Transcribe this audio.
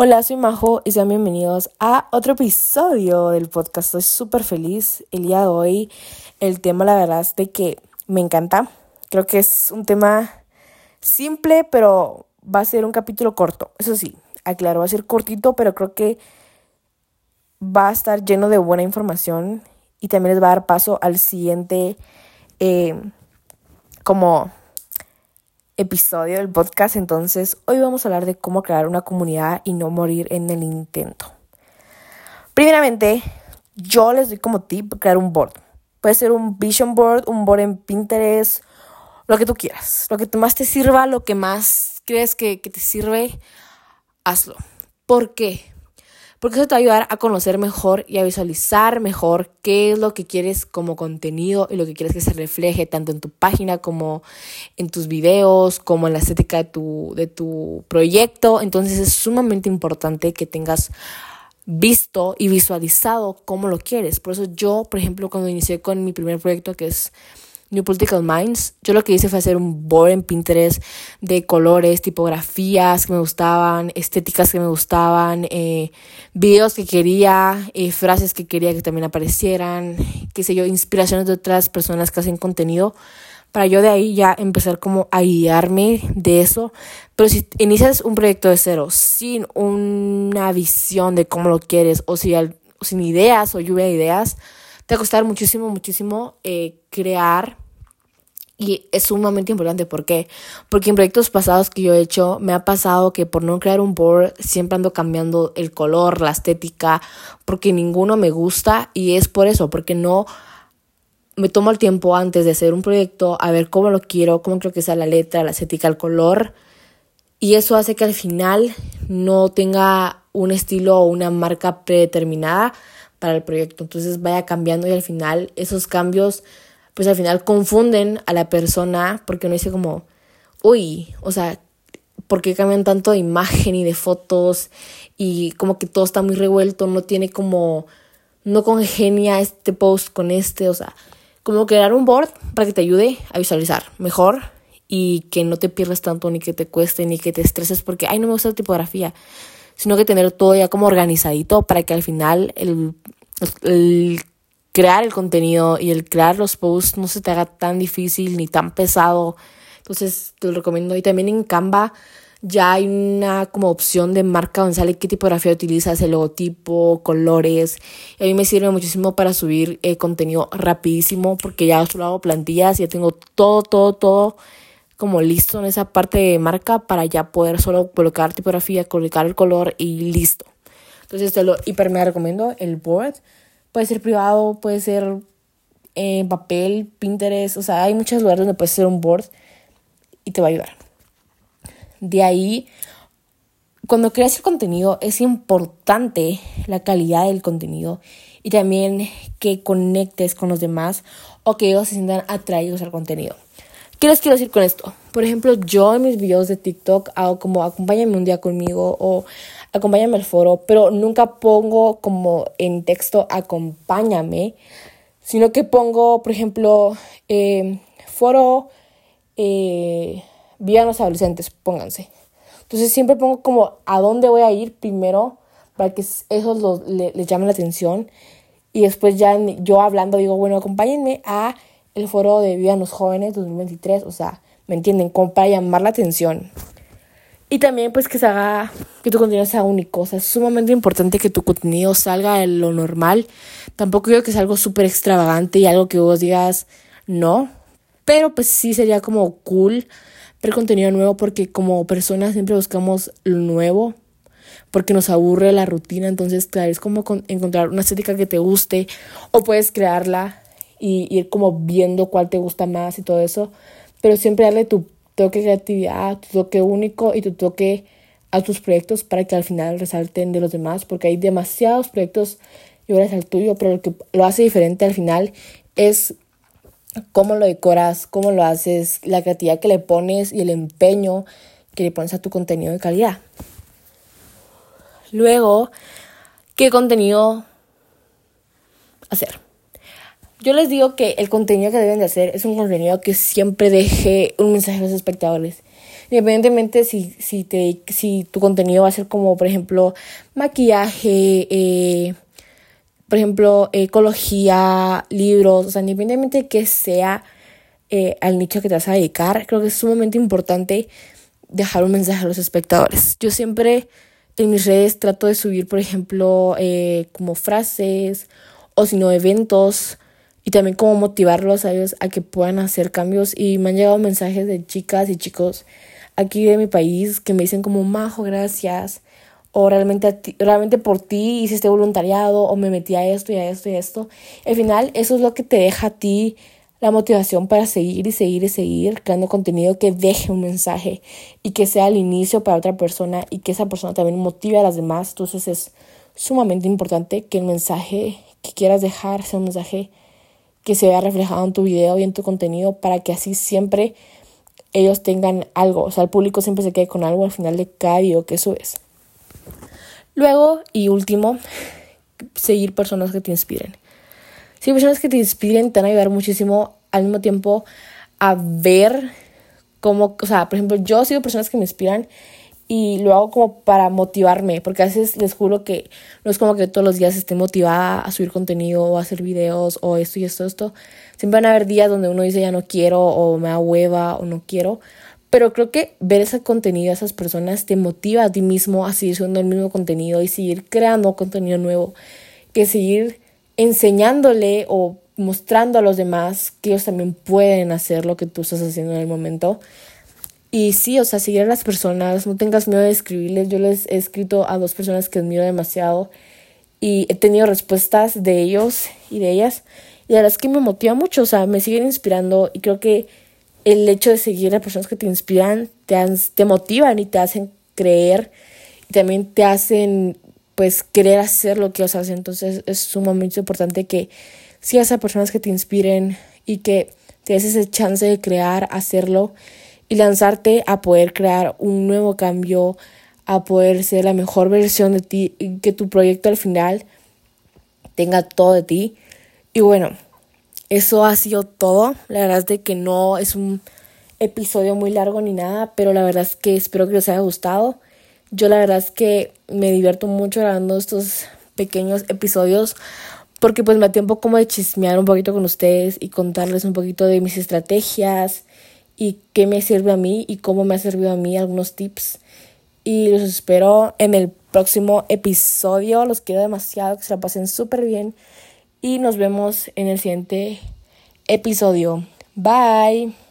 Hola, soy Majo y sean bienvenidos a otro episodio del podcast. Estoy súper feliz el día de hoy. El tema, la verdad, es de que me encanta. Creo que es un tema simple, pero va a ser un capítulo corto. Eso sí, aclaro, va a ser cortito, pero creo que va a estar lleno de buena información y también les va a dar paso al siguiente, eh, como episodio del podcast. Entonces, hoy vamos a hablar de cómo crear una comunidad y no morir en el intento. Primeramente, yo les doy como tip crear un board. Puede ser un vision board, un board en Pinterest, lo que tú quieras. Lo que más te sirva, lo que más crees que, que te sirve, hazlo. ¿Por qué? Porque eso te va a ayudar a conocer mejor y a visualizar mejor qué es lo que quieres como contenido y lo que quieres que se refleje tanto en tu página como en tus videos, como en la estética de tu, de tu proyecto. Entonces es sumamente importante que tengas visto y visualizado cómo lo quieres. Por eso yo, por ejemplo, cuando inicié con mi primer proyecto que es New Political Minds, yo lo que hice fue hacer un board en Pinterest de colores, tipografías que me gustaban, estéticas que me gustaban, eh, videos que quería, eh, frases que quería que también aparecieran, qué sé yo, inspiraciones de otras personas que hacen contenido, para yo de ahí ya empezar como a guiarme de eso. Pero si inicias un proyecto de cero, sin una visión de cómo lo quieres, o, si sin ideas o lluvia de ideas, te va a costar muchísimo, muchísimo eh, crear y es sumamente importante. ¿Por qué? Porque en proyectos pasados que yo he hecho, me ha pasado que por no crear un board, siempre ando cambiando el color, la estética, porque ninguno me gusta. Y es por eso, porque no me tomo el tiempo antes de hacer un proyecto a ver cómo lo quiero, cómo creo que sea la letra, la estética, el color. Y eso hace que al final no tenga un estilo o una marca predeterminada, para el proyecto. Entonces vaya cambiando y al final esos cambios, pues al final confunden a la persona porque uno dice como, uy, o sea, ¿por qué cambian tanto de imagen y de fotos? Y como que todo está muy revuelto, no tiene como, no congenia este post con este, o sea, como crear un board para que te ayude a visualizar mejor y que no te pierdas tanto, ni que te cueste, ni que te estreses porque, ay, no me gusta la tipografía sino que tener todo ya como organizadito para que al final el, crear el contenido y el crear los posts no se te haga tan difícil ni tan pesado. Entonces te lo recomiendo. Y también en Canva ya hay una como opción de marca donde sale qué tipografía utilizas, el logotipo, colores. A mí me sirve muchísimo para subir eh, contenido rapidísimo porque ya solo hago plantillas ya tengo todo, todo, todo como listo en esa parte de marca para ya poder solo colocar tipografía, colocar el color y listo. Entonces te lo hiper me recomiendo el board. Puede ser privado, puede ser en papel, Pinterest, o sea, hay muchos lugares donde puedes hacer un board y te va a ayudar. De ahí, cuando creas el contenido es importante la calidad del contenido y también que conectes con los demás o que ellos se sientan atraídos al contenido. ¿Qué les quiero decir con esto? Por ejemplo, yo en mis videos de TikTok hago como acompáñame un día conmigo o acompáñame al foro, pero nunca pongo como en texto acompáñame, sino que pongo, por ejemplo, eh, foro eh, los adolescentes, pónganse. Entonces siempre pongo como a dónde voy a ir primero para que eso les llame la atención y después ya yo hablando digo, bueno, acompáñenme a el foro de Vivan los Jóvenes 2023, o sea, ¿me entienden? Como para llamar la atención. Y también pues que se haga, que tu contenido sea único, o sea, es sumamente importante que tu contenido salga de lo normal. Tampoco digo que sea algo súper extravagante y algo que vos digas no, pero pues sí sería como cool ver contenido nuevo porque como personas siempre buscamos lo nuevo porque nos aburre la rutina, entonces claro, es como encontrar una estética que te guste o puedes crearla y ir como viendo cuál te gusta más y todo eso, pero siempre darle tu toque de creatividad, tu toque único y tu toque a tus proyectos para que al final resalten de los demás, porque hay demasiados proyectos iguales al tuyo, pero lo que lo hace diferente al final es cómo lo decoras, cómo lo haces, la creatividad que le pones y el empeño que le pones a tu contenido de calidad. Luego, ¿qué contenido hacer? Yo les digo que el contenido que deben de hacer es un contenido que siempre deje un mensaje a los espectadores. Independientemente si, si, te, si tu contenido va a ser como, por ejemplo, maquillaje, eh, por ejemplo, ecología, libros, o sea, independientemente de que sea eh, al nicho que te vas a dedicar, creo que es sumamente importante dejar un mensaje a los espectadores. Yo siempre en mis redes trato de subir, por ejemplo, eh, como frases o si no eventos y también como motivarlos a ellos a que puedan hacer cambios. Y me han llegado mensajes de chicas y chicos aquí de mi país que me dicen como, Majo, gracias. O realmente, realmente por ti hice este voluntariado o me metí a esto y a esto y a esto. Al final, eso es lo que te deja a ti la motivación para seguir y seguir y seguir creando contenido que deje un mensaje y que sea el inicio para otra persona y que esa persona también motive a las demás. Entonces es sumamente importante que el mensaje que quieras dejar sea un mensaje que se vea reflejado en tu video y en tu contenido para que así siempre ellos tengan algo, o sea, el público siempre se quede con algo al final de cada video que subes. Luego y último, seguir personas que te inspiren. Sí, personas que te inspiren te van a ayudar muchísimo al mismo tiempo a ver cómo, o sea, por ejemplo, yo sigo personas que me inspiran y lo hago como para motivarme, porque a veces les juro que no es como que todos los días esté motivada a subir contenido o a hacer videos o esto y esto, esto. Siempre van a haber días donde uno dice ya no quiero o me da hueva o no quiero, pero creo que ver ese contenido a esas personas te motiva a ti mismo a seguir subiendo el mismo contenido y seguir creando contenido nuevo, que seguir enseñándole o mostrando a los demás que ellos también pueden hacer lo que tú estás haciendo en el momento. Y sí, o sea, seguir a las personas, no tengas miedo de escribirles. Yo les he escrito a dos personas que admiro demasiado y he tenido respuestas de ellos y de ellas. Y la verdad es que me motiva mucho, o sea, me siguen inspirando y creo que el hecho de seguir a personas que te inspiran te, te motivan y te hacen creer y también te hacen pues querer hacer lo que ellos hacen. Entonces es sumamente importante que sigas a personas que te inspiren y que te des ese chance de crear, hacerlo y lanzarte a poder crear un nuevo cambio, a poder ser la mejor versión de ti y que tu proyecto al final tenga todo de ti. Y bueno, eso ha sido todo. La verdad es de que no es un episodio muy largo ni nada, pero la verdad es que espero que les haya gustado. Yo la verdad es que me divierto mucho grabando estos pequeños episodios porque pues me da tiempo como de chismear un poquito con ustedes y contarles un poquito de mis estrategias y qué me sirve a mí y cómo me ha servido a mí algunos tips. Y los espero en el próximo episodio. Los quiero demasiado, que se la pasen súper bien. Y nos vemos en el siguiente episodio. Bye.